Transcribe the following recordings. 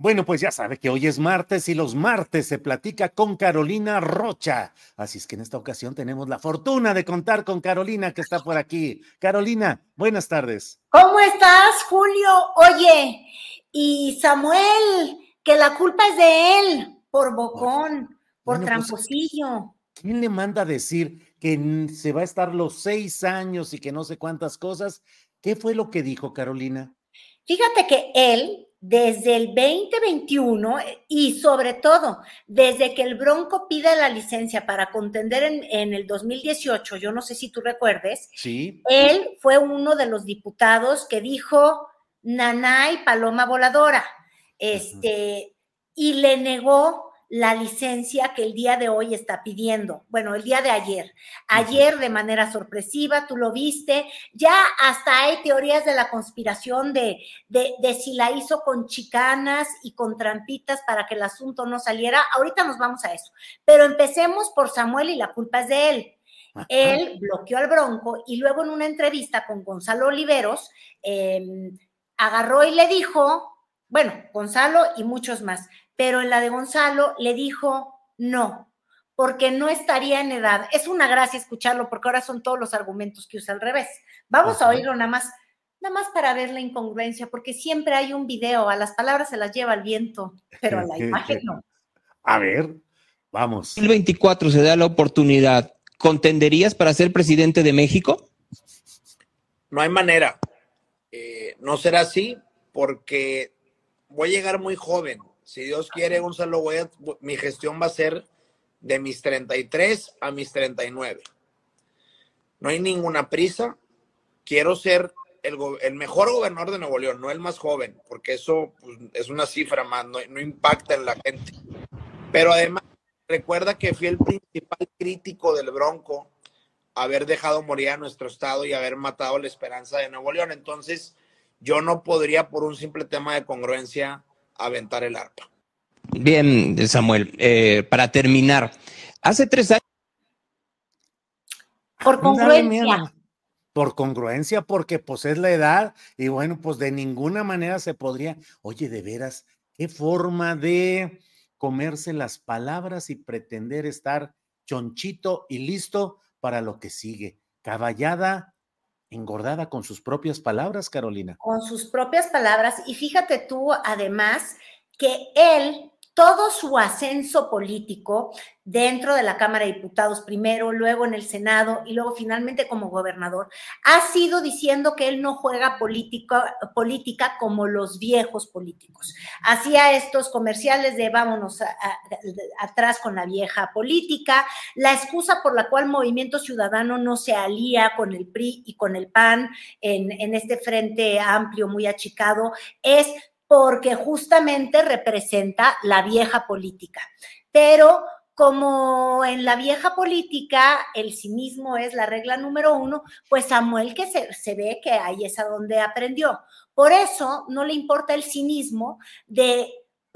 Bueno, pues ya sabe que hoy es martes y los martes se platica con Carolina Rocha. Así es que en esta ocasión tenemos la fortuna de contar con Carolina que está por aquí. Carolina, buenas tardes. ¿Cómo estás, Julio? Oye, y Samuel, que la culpa es de él, por bocón, por Bueno, pues, tramposillo. ¿Quién le manda a decir que se va a estar los seis años y que no sé cuántas cosas? ¿Qué fue lo que dijo Carolina? Fíjate que él, desde el 2021 eh, y sobre todo desde que el Bronco pide la licencia para contender en, en el 2018, yo no sé si tú recuerdes, Sí, él fue uno de los diputados que dijo Nanay Paloma Voladora, este, y le negó la licencia que el día de hoy está pidiendo. Bueno, el día de ayer. Ayer de manera sorpresiva, tú lo viste. Ya hasta hay teorías de la conspiración de, de, de si la hizo con chicanas y con trampitas para que el asunto no saliera. Ahorita nos vamos a eso. Pero empecemos por Samuel y la culpa es de él. Él bloqueó al Bronco y luego en una entrevista con Gonzalo Oliveros, eh, agarró y le dijo, bueno, Gonzalo y muchos más, pero en la de Gonzalo le dijo no, porque no estaría en edad. Es una gracia escucharlo porque ahora son todos los argumentos que usa al revés. Vamos a oírlo nada más, nada más para ver la incongruencia, porque siempre hay un video, a las palabras se las lleva el viento, pero a la imagen no. a ver, vamos. 2024 se da la oportunidad, ¿contenderías para ser presidente de México? No hay manera. Eh, no será así porque voy a llegar muy joven. Si Dios quiere, Gonzalo, voy a- mi gestión va a ser de mis 33 a mis 39. No hay ninguna prisa. Quiero ser el, mejor gobernador de Nuevo León, no el más joven, porque eso pues, es una cifra más, no, no impacta en la gente. Pero además, recuerda que fui el principal crítico del Bronco haber dejado morir a nuestro estado y haber matado la esperanza de Nuevo León. Entonces, yo no podría, por un simple tema de congruencia, aventar el arpa. Bien, Samuel, eh, para terminar, hace tres años Por congruencia. Por congruencia, porque pues es la edad y bueno, pues de ninguna manera se podría, oye, de veras, qué forma de comerse las palabras y pretender estar chonchito y listo para lo que sigue. Caballada, engordada con sus propias palabras, Carolina. con sus propias palabras y fíjate tú además que él, todo su ascenso político dentro de la Cámara de Diputados primero, luego en el Senado y luego finalmente como gobernador, ha sido diciendo que él no juega política, política como los viejos políticos. Hacía estos comerciales de vámonos atrás con la vieja política, la excusa por la cual Movimiento Ciudadano no se alía con el PRI y con el PAN en este frente amplio, muy achicado, es porque justamente representa la vieja política. Pero como en la vieja política el cinismo es la regla número uno, pues Samuel que se, se ve que ahí es a donde aprendió. Por eso no le importa el cinismo de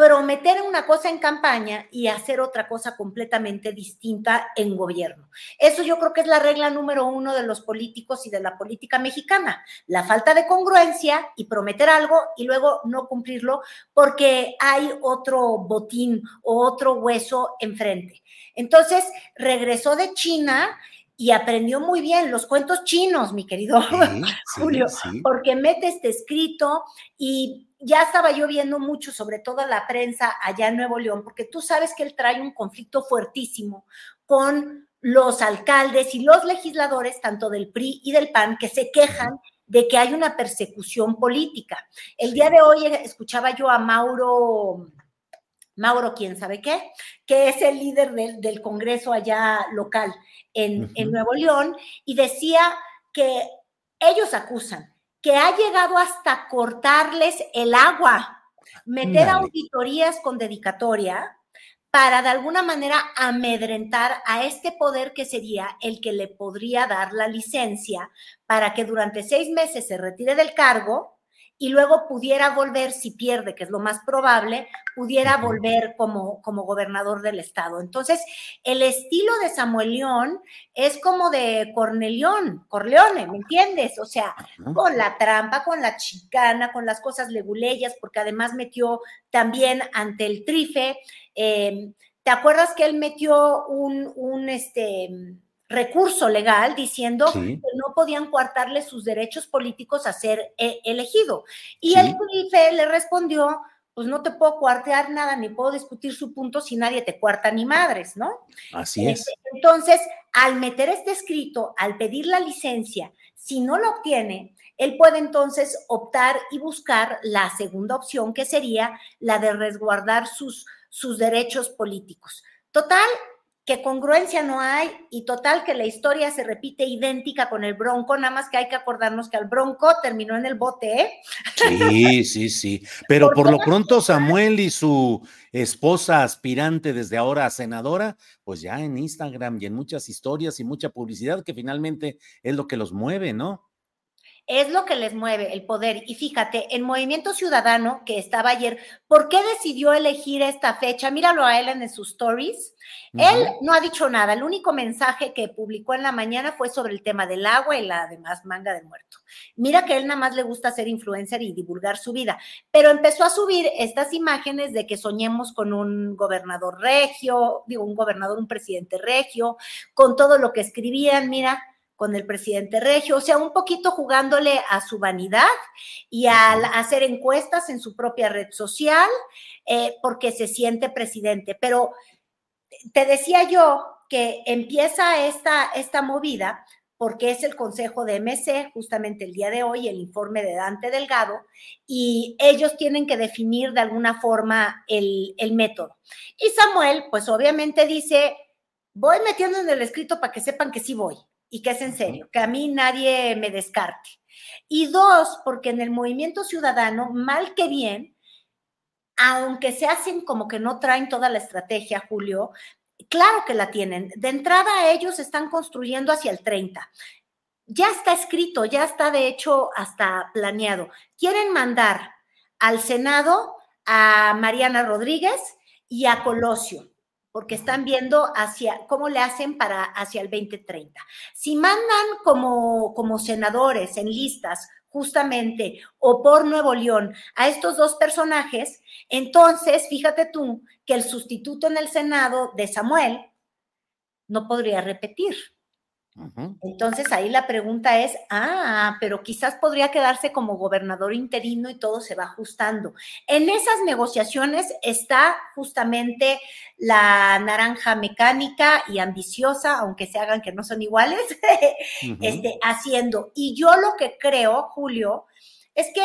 prometer una cosa en campaña y hacer otra cosa completamente distinta en gobierno. Eso yo creo que es la regla número uno de los políticos y de la política mexicana, la falta de congruencia y prometer algo y luego no cumplirlo porque hay otro botín o otro hueso enfrente. Entonces, regresó de China y aprendió muy bien los cuentos chinos, mi querido Julio, porque mete este escrito y ya estaba yo viendo mucho, sobre todo la prensa allá en Nuevo León, porque tú sabes que él trae un conflicto fuertísimo con los alcaldes y los legisladores, tanto del PRI y del PAN, que se quejan de que hay una persecución política. El día de hoy escuchaba yo a Mauro, Mauro, quién sabe qué, que es el líder del, Congreso allá local en, en Nuevo León, y decía que ellos acusan que ha llegado hasta cortarles el agua, meter auditorías con dedicatoria para de alguna manera amedrentar a este poder que sería el que le podría dar la licencia para que durante seis meses se retire del cargo y luego pudiera volver, si pierde, que es lo más probable, pudiera volver como, como gobernador del estado. Entonces, el estilo de Samuel León es como de Cornelión, Corleone, ¿me entiendes? O sea, con la trampa, con la chicana, con las cosas leguleyas, porque además metió también ante el trife. Eh, ¿Te acuerdas que él metió un, un este, recurso legal diciendo que no podían coartarle sus derechos políticos a ser eh, elegido. Y el CRIFE le respondió, pues no te puedo cuartear nada, ni puedo discutir su punto si nadie te cuarta ni madres, ¿no? Así es. Este, entonces, al meter este escrito, al pedir la licencia, si no lo obtiene, él puede entonces optar y buscar la segunda opción, que sería la de resguardar sus, sus derechos políticos. Total, que congruencia no hay y total que la historia se repite idéntica con el Bronco, nada más que hay que acordarnos que el Bronco terminó en el bote, ¿eh? Sí, sí, sí. Pero por lo pronto Samuel y su esposa aspirante desde ahora a senadora, pues ya en Instagram y en muchas historias y mucha publicidad que finalmente es lo que los mueve, ¿no? Es lo que les mueve el poder. Y fíjate, el movimiento ciudadano que estaba ayer, ¿por qué decidió elegir esta fecha? Míralo a él en sus stories. Él no ha dicho nada. El único mensaje que publicó en la mañana fue sobre el tema del agua y la demás manga de muerto. Mira que él nada más le gusta ser influencer y divulgar su vida, pero empezó a subir estas imágenes de que soñemos con un gobernador regio, digo, un gobernador, un presidente regio, con todo lo que escribían. Mira, con el presidente Regio, o sea, un poquito jugándole a su vanidad y al hacer encuestas en su propia red social, eh, porque se siente presidente. Pero te decía yo que empieza esta, esta movida porque es el consejo de MC, justamente el día de hoy, el informe de Dante Delgado, y ellos tienen que definir de alguna forma el, el método. Y Samuel, pues obviamente dice, voy metiendo en el escrito para que sepan que sí voy y que es en serio, que a mí nadie me descarte. Y dos, porque en el movimiento ciudadano, mal que bien, aunque se hacen como que no traen toda la estrategia, Julio, claro que la tienen. De entrada, ellos están construyendo hacia el 30. Ya está escrito, ya está de hecho hasta planeado. Quieren mandar al Senado a Mariana Rodríguez y a Colosio porque están viendo hacia cómo le hacen para hacia el 2030. Si mandan como, como senadores en listas justamente o por Nuevo León a estos dos personajes, entonces fíjate tú que el sustituto en el Senado de Samuel no podría repetir. Entonces ahí la pregunta es, ah, pero quizás podría quedarse como gobernador interino y todo se va ajustando. En esas negociaciones está justamente la naranja mecánica y ambiciosa, aunque se hagan que no son iguales, este, haciendo. Y yo lo que creo, Julio, es que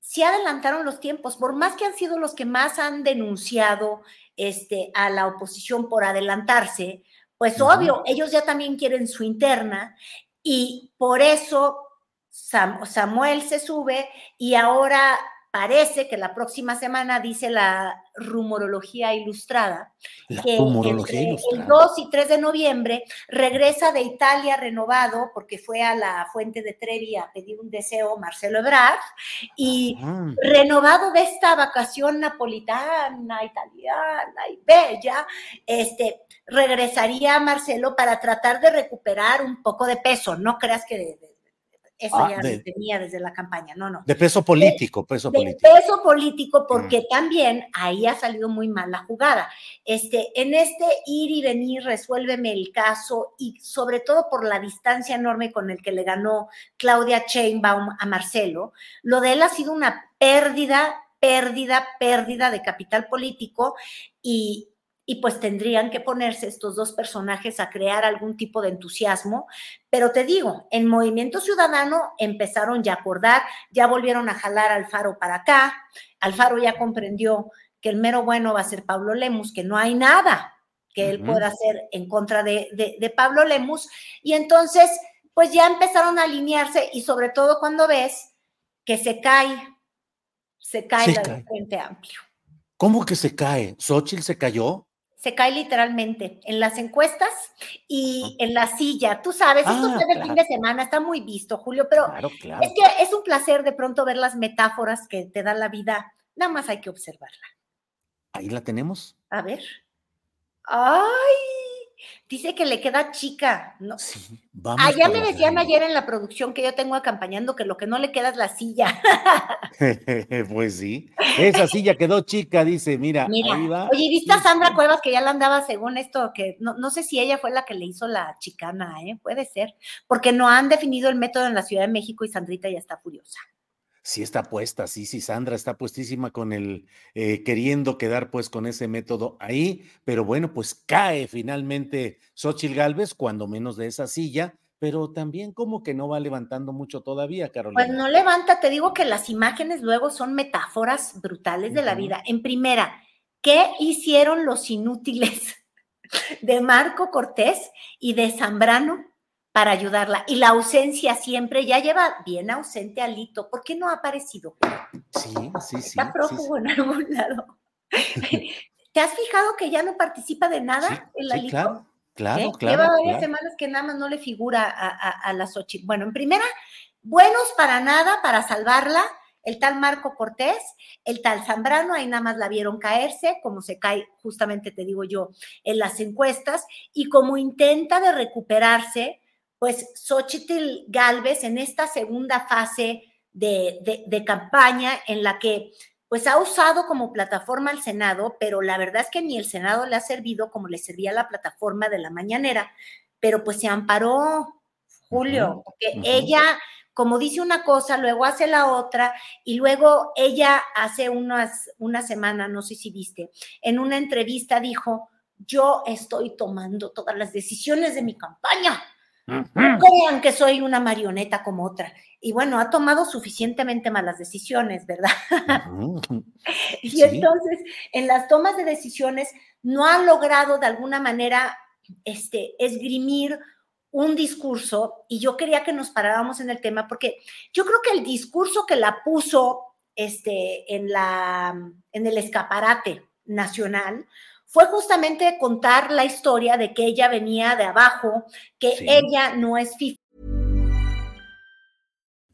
si adelantaron los tiempos, por más que han sido los que más han denunciado este, a la oposición por adelantarse, pues obvio, ellos ya también quieren su interna y por eso Samuel se sube y ahora parece que la próxima semana, dice la rumorología ilustrada, que el 2 y 3 de noviembre regresa de Italia renovado, porque fue a la fuente de Trevi a pedir un deseo Marcelo Ebrard, y renovado de esta vacación napolitana, italiana y bella, este, regresaría a Marcelo para tratar de recuperar un poco de peso. No creas que de, eso ah, ya tenía desde la campaña, no, no. De peso político, peso de político. peso político, porque mm. también ahí ha salido muy mal la jugada. Este, en este ir y venir, resuélveme el caso, y sobre todo por la distancia enorme con el que le ganó Claudia Chainbaum a Marcelo, lo de él ha sido una pérdida, pérdida, pérdida de capital político, y, y pues tendrían que ponerse estos dos personajes a crear algún tipo de entusiasmo. Pero te digo, en Movimiento Ciudadano empezaron ya a acordar, ya volvieron a jalar al Faro para acá, Alfaro ya comprendió que el mero bueno va a ser Pablo Lemus, que no hay nada que él pueda hacer en contra de, de, Pablo Lemus, y entonces pues ya empezaron a alinearse y sobre todo cuando ves que se cae, se cae la Frente Amplio. ¿Cómo que se cae? ¿Xochitl se cayó? Se cae literalmente en las encuestas y en la silla. Tú sabes, esto ah, es el fin de semana, está muy visto, Julio, pero es que es un placer de pronto ver las metáforas que te da la vida. Nada más hay que observarla. Ahí la tenemos. A ver. ¡Ay! Dice que le queda chica. No. Sí, Allá me decían ayer en la producción que yo tengo acompañando que lo que no le queda es la silla. pues sí. Esa silla quedó chica, dice, mira, ahí va. Oye, ¿viste a Sandra Cuevas que ya la andaba según esto? Que no, no sé si ella fue la que le hizo la chicana, ¿eh? Puede ser. Porque no han definido el método en la Ciudad de México y Sandrita ya está furiosa sí está puesta, sí, sí, Sandra está puestísima con el, eh, queriendo quedar pues con ese método ahí, pero bueno, pues cae finalmente Xochil Gálvez, cuando menos de esa silla, pero también como que no va levantando mucho todavía, Carolina. Pues no levanta, te digo que las imágenes luego son metáforas brutales de la vida. En primera, ¿qué hicieron los inútiles de Marco Cortés y de Zambrano para ayudarla. Y la ausencia siempre, ya lleva bien ausente Alito. ¿Por qué no ha aparecido? Sí, sí, sí. Está prófugo en algún lado. ¿Te has fijado que ya no participa de nada el Alito? Claro, claro, claro. Lleva varias semanas que nada más no le figura a, a, las ocho. Bueno, en primera, buenos para nada, para salvarla, el tal Marco Cortés, el tal Zambrano, ahí nada más la vieron caerse, como se cae, justamente te digo yo, en las encuestas, y como intenta de recuperarse, pues Xochitl Galvez en esta segunda fase de, campaña en la que pues ha usado como plataforma al Senado, pero la verdad es que ni el Senado le ha servido como le servía la plataforma de la mañanera, pero pues se amparó, Julio, porque ella, como dice una cosa, luego hace la otra, y luego ella hace unas, una semana, no sé si viste, en una entrevista dijo, yo estoy tomando todas las decisiones de mi campaña crean que soy una marioneta como otra. Y bueno, ha tomado suficientemente malas decisiones, ¿verdad? y entonces, en las tomas de decisiones, no ha logrado de alguna manera este, esgrimir un discurso, y yo quería que nos paráramos en el tema, porque yo creo que el discurso que la puso este, en, la, en el escaparate nacional fue justamente contar la historia de que ella venía de abajo, que sí. ella no es FIFA.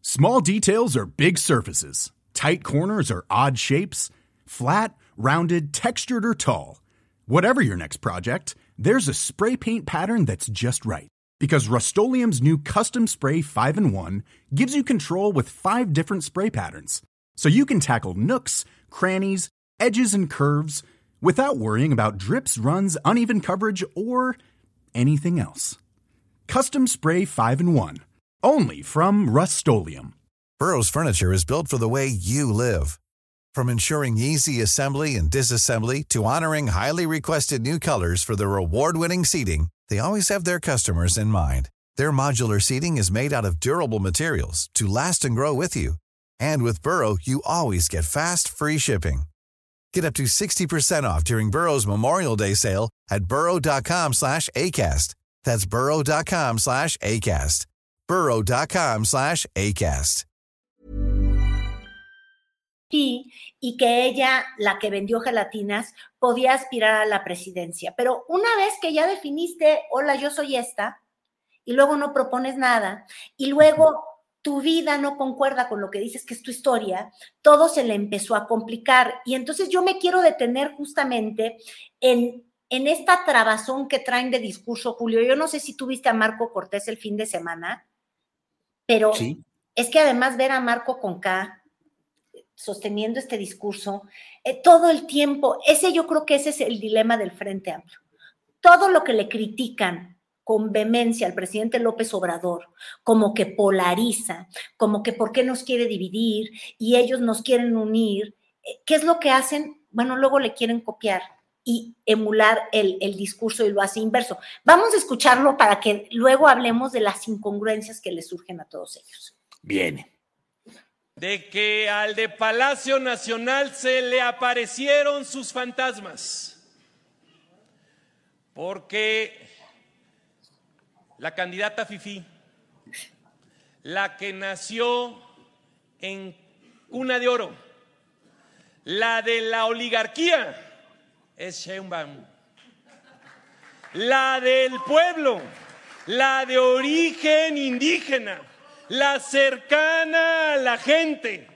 Small details are big surfaces. Tight corners are odd shapes. Flat, rounded, textured, or tall. Whatever your next project, there's a spray paint pattern that's just right. Because Rust new Custom Spray 5 in 1 gives you control with five different spray patterns. So you can tackle nooks, crannies, edges, and curves without worrying about drips, runs, uneven coverage, or anything else. Custom Spray 5 and 1. Only from Rust Burrow's furniture is built for the way you live. From ensuring easy assembly and disassembly to honoring highly requested new colors for their award winning seating, they always have their customers in mind. Their modular seating is made out of durable materials to last and grow with you. And with Burrow, you always get fast, free shipping. Get up to 60% off during Burrow's Memorial Day sale at burrow.com slash ACAST. That's burrow.com slash ACAST. burrow.com slash ACAST. y que ella, la que vendió gelatinas, podía aspirar a la presidencia. Pero una vez que ya definiste, hola, yo soy esta, y luego no propones nada, y luego tu vida no concuerda con lo que dices que es tu historia, todo se le empezó a complicar. Y entonces yo me quiero detener justamente en, en esta trabazón que traen de discurso, Julio. Yo no sé si tuviste a Marco Cortés el fin de semana, pero es que además ver a Marco con K sosteniendo este discurso eh, todo el tiempo. Ese yo creo que ese es el dilema del Frente Amplio. Todo lo que le critican con vehemencia al presidente López Obrador, como que polariza, como que por qué nos quiere dividir y ellos nos quieren unir, eh, ¿qué es lo que hacen? Bueno, luego le quieren copiar y emular el, el, discurso y lo hace inverso. Vamos a escucharlo para que luego hablemos de las incongruencias que le surgen a todos ellos. Viene de que al de Palacio Nacional se le aparecieron sus fantasmas, porque la candidata Fifi, la que nació en cuna de oro, la de la oligarquía, es Sheinbaum, la del pueblo, la de origen indígena, la cercana a la gente,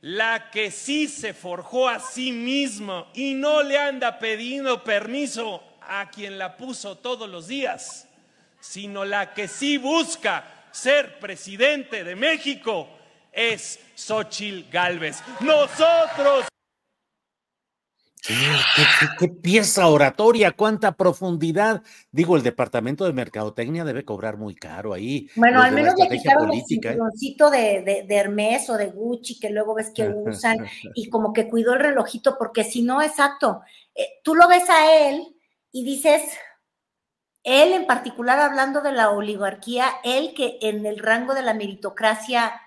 la que sí se forjó a sí misma y no le anda pidiendo permiso a quien la puso todos los días, sino la que sí busca ser presidente de México es Xochil Gálvez. Nosotros ¿Qué, pieza oratoria, cuánta profundidad. Digo, el departamento de mercadotecnia debe cobrar muy caro ahí. Bueno, al menos le quitaron el ¿eh? cinturoncito de, de, Hermes o de Gucci que luego ves que usan y como que cuidó el relojito, porque si no, exacto, eh, tú lo ves a él y dices, él en particular hablando de la oligarquía, él que en el rango de la meritocracia,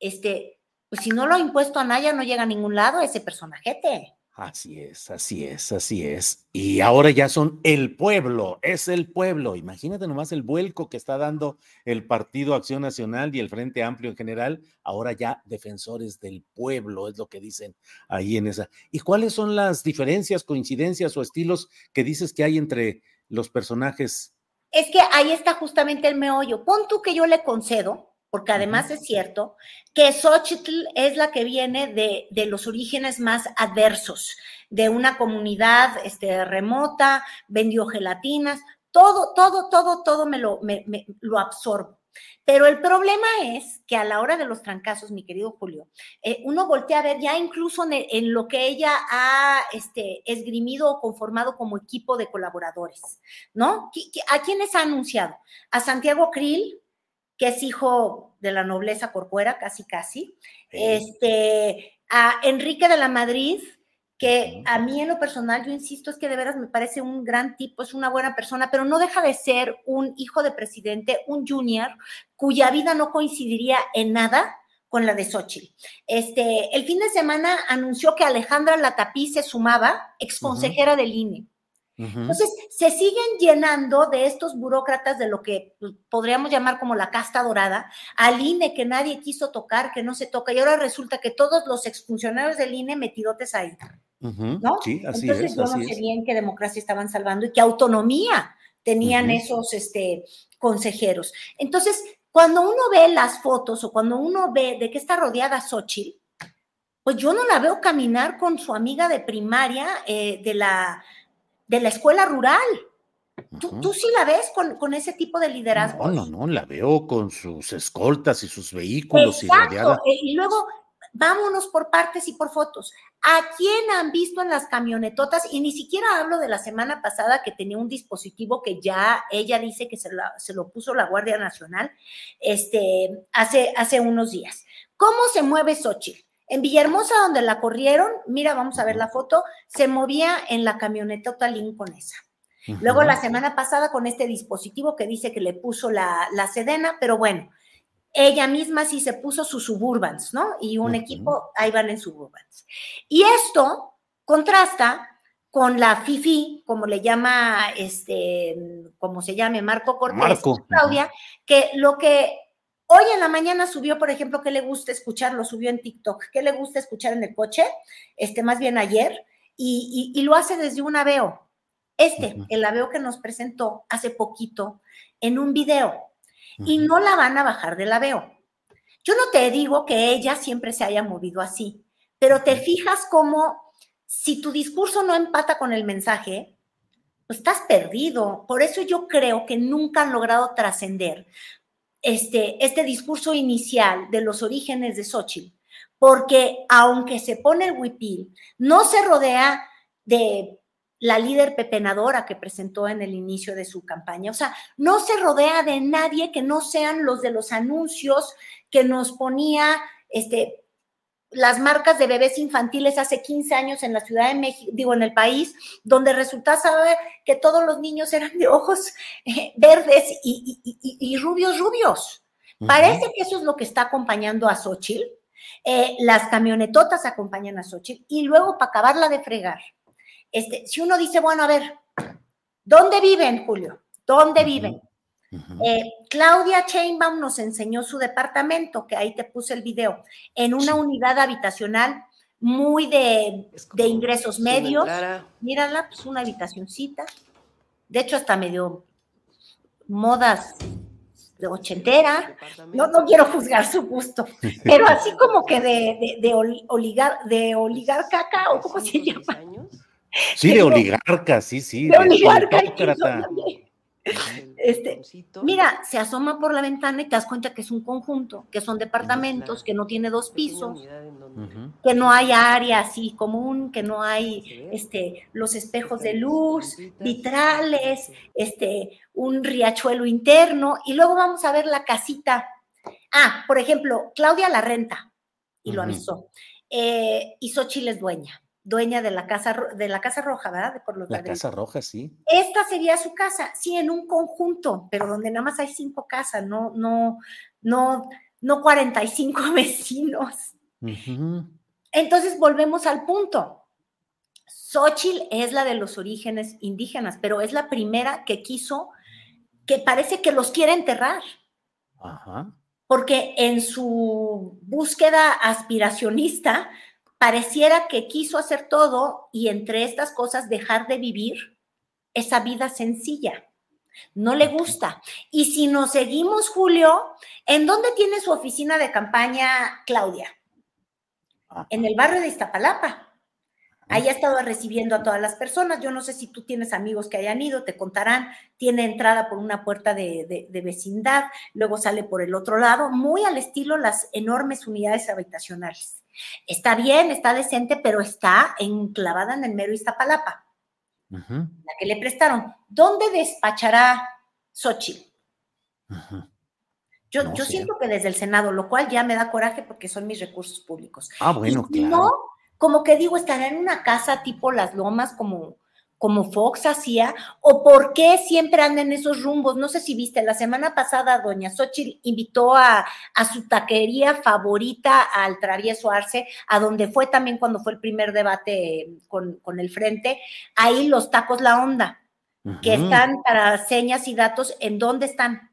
este, pues si no lo ha impuesto a Naya, no llega a ningún lado ese personajete. Así es, así es, así es. Y ahora ya son el pueblo, es el pueblo. Imagínate nomás el vuelco que está dando el Partido Acción Nacional y el Frente Amplio en general, ahora ya defensores del pueblo, es lo que dicen ahí en esa. ¿Y cuáles son las diferencias, coincidencias o estilos que dices que hay entre los personajes? Es que ahí está justamente el meollo. Pon tú que yo le concedo porque además es cierto que Xochitl es la que viene de, los orígenes más adversos, de una comunidad este, remota, vendió gelatinas, todo, todo, todo, todo me lo, me, lo absorbo. Pero el problema es que a la hora de los trancazos, mi querido Julio, eh, uno voltea a ver ya incluso en, lo que ella ha este, esgrimido o conformado como equipo de colaboradores, ¿no? ¿A quiénes ha anunciado? A Santiago Krill, que es hijo de la nobleza corcuera, casi casi, este, a Enrique de la Madrid, que a mí en lo personal, yo insisto, es que de veras me parece un gran tipo, es una buena persona, pero no deja de ser un hijo de presidente, un junior, cuya vida no coincidiría en nada con la de Xochitl. Este, el fin de semana anunció que Alejandra Latapí se sumaba, ex consejera del INE. Entonces, se siguen llenando de estos burócratas de lo que podríamos llamar como la casta dorada, al INE que nadie quiso tocar, que no se toca, y ahora resulta que todos los exfuncionarios del INE metidotes ahí. ¿No? Sí, así Entonces, yo no sé bien qué democracia estaban salvando y qué autonomía tenían esos este, consejeros. Entonces, cuando uno ve las fotos o cuando uno ve de qué está rodeada Xochitl, pues yo no la veo caminar con su amiga de primaria eh, de la de la escuela rural. ¿Tú, sí la ves con, ese tipo de liderazgo? No, no, no, la veo con sus escoltas y sus vehículos y rodeada. Eh, y luego, vámonos por partes y por fotos. ¿A quién han visto en las camionetotas? Y ni siquiera hablo de la semana pasada que tenía un dispositivo que ya ella dice que se, se lo puso la Guardia Nacional este, hace, hace unos días. ¿Cómo se mueve Xochitl? En Villahermosa, donde la corrieron, mira, vamos a ver la foto, se movía en la camioneta Lincoln esa. Luego la semana pasada con este dispositivo que dice que le puso la, la Sedena, pero bueno, ella misma sí se puso sus Suburbans, ¿no? Y un equipo, ahí van en Suburbans. Y esto contrasta con la FIFI, como le llama, este, como se llame, Marco Cortés, Marco. Claudia, que lo que Hoy en la mañana subió, por ejemplo, ¿qué le gusta escuchar? Lo subió en TikTok. ¿Qué le gusta escuchar en el coche? Este, más bien ayer. Y, y lo hace desde un aveo. Este, el aveo que nos presentó hace poquito en un video. Y no la van a bajar del aveo. Yo no te digo que ella siempre se haya movido así, pero te fijas cómo si tu discurso no empata con el mensaje, pues estás perdido. Por eso yo creo que nunca han logrado trascender este, este discurso inicial de los orígenes de Xochitl, porque aunque se pone el huipil, no se rodea de la líder pepenadora que presentó en el inicio de su campaña. O sea, no se rodea de nadie que no sean los de los anuncios que nos ponía este, las marcas de bebés infantiles hace 15 años en la Ciudad de México, digo, en el país, donde resulta saber que todos los niños eran de ojos eh, verdes y, rubios, rubios. Parece que eso es lo que está acompañando a Xochitl. Eh, las camionetotas acompañan a Xochitl y luego para acabarla de fregar. Este, si uno dice, bueno, a ver, ¿dónde viven, Julio? ¿Dónde viven? Eh, Claudia Chainbaum nos enseñó su departamento, que ahí te puse el video, en una unidad habitacional muy de, ingresos medios. Mírala, pues una habitacioncita. De hecho, hasta medio modas de ochentera. No, no quiero juzgar su gusto, pero así como que de, de, oligar, de oligarca, o cómo se llama. Sí, de oligarca, sí, sí. De, oligarca. Este, mira, se asoma por la ventana y te das cuenta que es un conjunto, que son departamentos, que no tiene dos pisos, que no hay área así común, que no hay este, los espejos de luz, vitrales, este, un riachuelo interno, y luego vamos a ver la casita. Ah, por ejemplo, Claudia la renta, y lo avisó, eh, y Xochitl es dueña dueña de la casa de la casa roja, ¿verdad? por los la casa roja, sí. Esta sería su casa, sí, en un conjunto, pero donde nada más hay cinco casas, no, no, no, no 45 vecinos. Entonces volvemos al punto. Xochitl es la de los orígenes indígenas, pero es la primera que quiso, que parece que los quiere enterrar. Ajá. Porque en su búsqueda aspiracionista, pareciera que quiso hacer todo y entre estas cosas dejar de vivir esa vida sencilla. No le gusta. Y si nos seguimos, Julio, ¿en dónde tiene su oficina de campaña Claudia? En el barrio de Iztapalapa. Ahí ha estado recibiendo a todas las personas. Yo no sé si tú tienes amigos que hayan ido, te contarán. Tiene entrada por una puerta de, de, vecindad, luego sale por el otro lado, muy al estilo las enormes unidades habitacionales. Está bien, está decente, pero está enclavada en el mero Iztapalapa, la que le prestaron. ¿Dónde despachará Xochitl? Yo, yo siento que desde el Senado, lo cual ya me da coraje porque son mis recursos públicos. Ah, bueno, claro. No, como que digo, estará en una casa tipo Las Lomas, como como Fox hacía, o por qué siempre anda en esos rumbos. No sé si viste, la semana pasada doña Xochitl invitó a, su taquería favorita al Travieso Arce, a donde fue también cuando fue el primer debate con, el Frente, ahí los tacos La Onda, que están para señas y datos, ¿en dónde están?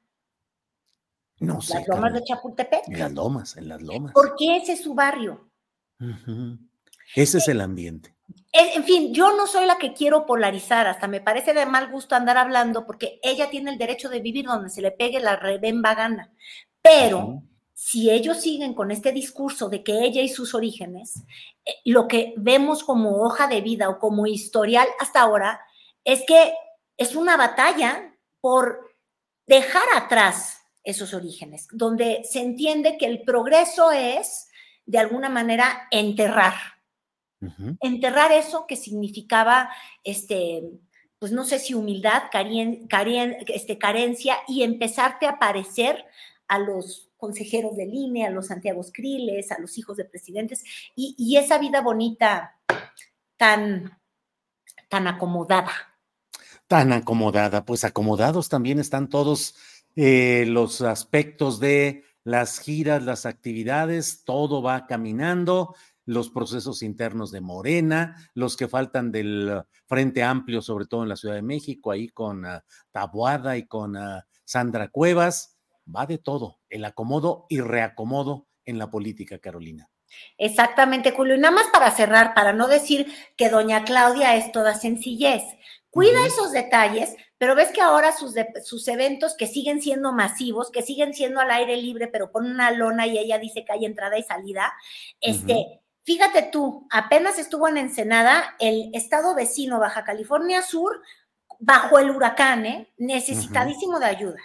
No sé. ¿Las lomas de Chapultepec? En las lomas, en las lomas. ¿Por qué ese es su barrio? Ese es el ambiente en fin, yo no soy la que quiero polarizar, hasta me parece de mal gusto andar hablando porque ella tiene el derecho de vivir donde se le pegue la rebemba gana. Pero si ellos siguen con este discurso de que ella y sus orígenes, eh, lo que vemos como hoja de vida o como historial hasta ahora es que es una batalla por dejar atrás esos orígenes, donde se entiende que el progreso es, de alguna manera, enterrar Enterrar eso que significaba, este, pues no sé si humildad, este, carencia y empezarte a parecer a los consejeros de línea, a los Santiago Criles, a los hijos de presidentes y, esa vida bonita tan, tan acomodada. Tan acomodada, pues acomodados también están todos eh, los aspectos de las giras, las actividades, todo va caminando los procesos internos de Morena, los que faltan del Frente Amplio, sobre todo en la Ciudad de México, ahí con uh, Tabuada y con ah, Sandra Cuevas. va de todo, el acomodo y reacomodo en la política, Carolina. Exactamente, Julio. Y nada más para cerrar, para no decir que doña Claudia es toda sencillez. Cuida esos detalles, pero ves que ahora sus, sus eventos que siguen siendo masivos, que siguen siendo al aire libre, pero con una lona y ella dice que hay entrada y salida, este, fíjate tú, apenas estuvo en Ensenada, el estado vecino Baja California Sur, bajo el huracán, ¿eh? necesitadísimo de ayuda.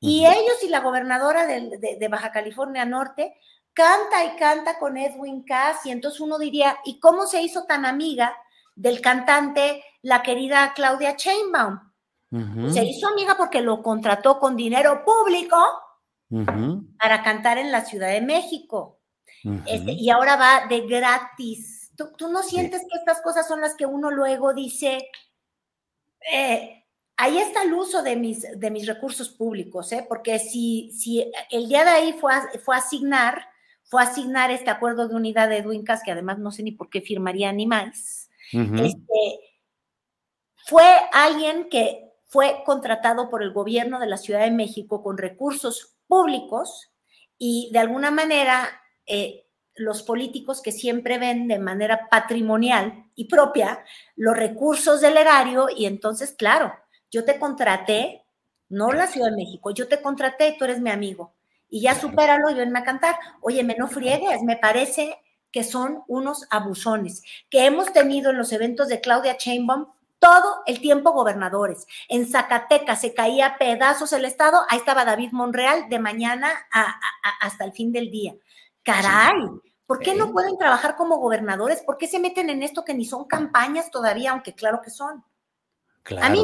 Y ellos y la gobernadora de, Baja California Norte canta y canta con Edwin Cass, y entonces uno diría, ¿y cómo se hizo tan amiga del cantante, la querida Claudia Chainbaum? Se hizo amiga porque lo contrató con dinero público para cantar en la Ciudad de México. Este, y ahora va de gratis. ¿Tú, no sientes que estas cosas son las que uno luego dice, eh, ahí está el uso de mis, de mis recursos públicos, ¿eh? porque si, si el día de ahí fue fue asignar, fue asignar este acuerdo de unidad de Edwin que además no sé ni por qué firmaría ni más, este, fue alguien que fue contratado por el gobierno de la Ciudad de México con recursos públicos y de alguna manera eh, los políticos que siempre ven de manera patrimonial y propia los recursos del erario y entonces, claro, yo te contraté, no la Ciudad de México, yo te contraté, tú eres mi amigo y ya supéralo y venme a cantar. Oye, me no friegues, me parece que son unos abusones que hemos tenido en los eventos de Claudia Chainbaum todo el tiempo gobernadores. En Zacatecas se caía pedazos el Estado, ahí estaba David Monreal de mañana hasta el fin del día. Caray, ¿por qué no pueden trabajar como gobernadores? ¿Por qué se meten en esto que ni son campañas todavía, aunque claro que son? a mí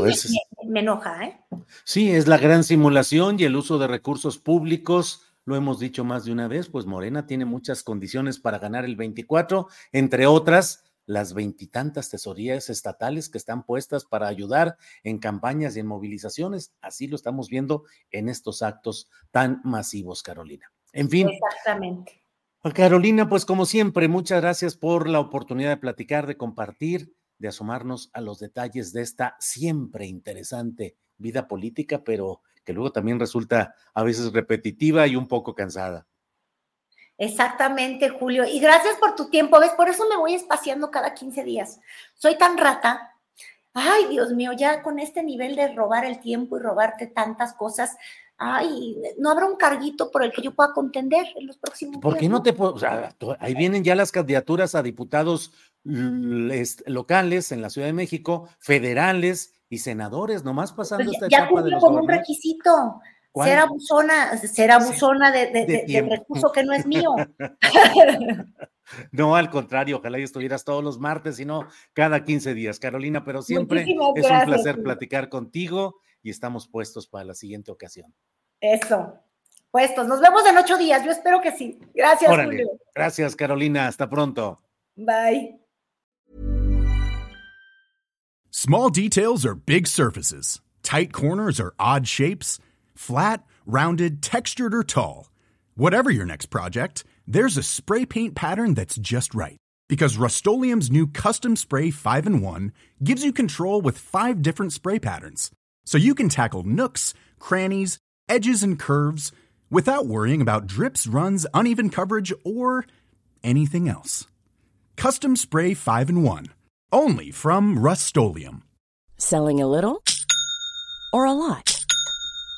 me, enoja, ¿eh? Sí, es la gran simulación y el uso de recursos públicos. Lo hemos dicho más de una vez, pues Morena tiene muchas condiciones para ganar el 24, entre otras las veintitantas tesorías estatales que están puestas para ayudar en campañas y en movilizaciones. Así lo estamos viendo en estos actos tan masivos, Carolina. En fin. Exactamente. Carolina, pues como siempre, muchas gracias por la oportunidad de platicar, de compartir, de asomarnos a los detalles de esta siempre interesante vida política, pero que luego también resulta a veces repetitiva y un poco cansada. Exactamente, Julio. Y gracias por tu tiempo, ¿ves? Por eso me voy espaciando cada 15 días. Soy tan rata. Ay, Dios mío, ya con este nivel de robar el tiempo y robarte tantas cosas, ay, no habrá un carguito por el que yo pueda contender en los próximos ¿Por qué no, te puedo? ahí vienen ya las candidaturas a diputados locales en la Ciudad de México, federales y senadores, nomás pasando esta ya etapa de como un requisito. Ser abusona, ser abusona de, de, recurso que no es mío. No, al contrario, ojalá y estuvieras todos los martes y no cada 15 días, Carolina, pero siempre es un placer platicar contigo y estamos puestos para la siguiente ocasión. Eso, puestos. Nos vemos en ocho días, yo espero que sí. Gracias, Julio. Gracias, Carolina. Hasta pronto. Bye. Small details are big surfaces. Tight corners are odd shapes. Flat, rounded, textured, or tall. Whatever your next project, there's a spray paint pattern that's just right. Because Rust new Custom Spray 5 in 1 gives you control with five different spray patterns. So you can tackle nooks, crannies, edges, and curves without worrying about drips, runs, uneven coverage, or anything else. Custom Spray 5 in 1. Only from Rust Selling a little or a lot?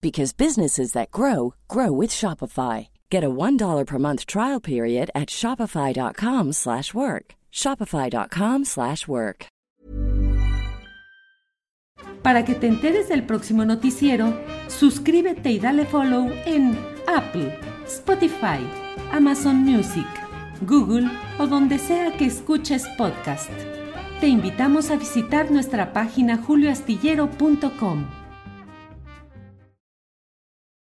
because businesses that grow grow with Shopify. Get a $1 per month trial period at shopify.com/work. shopify.com/work. Para que te enteres del próximo noticiero, suscríbete y dale follow en Apple, Spotify, Amazon Music, Google o donde sea que escuches podcast. Te invitamos a visitar nuestra página julioastillero.com.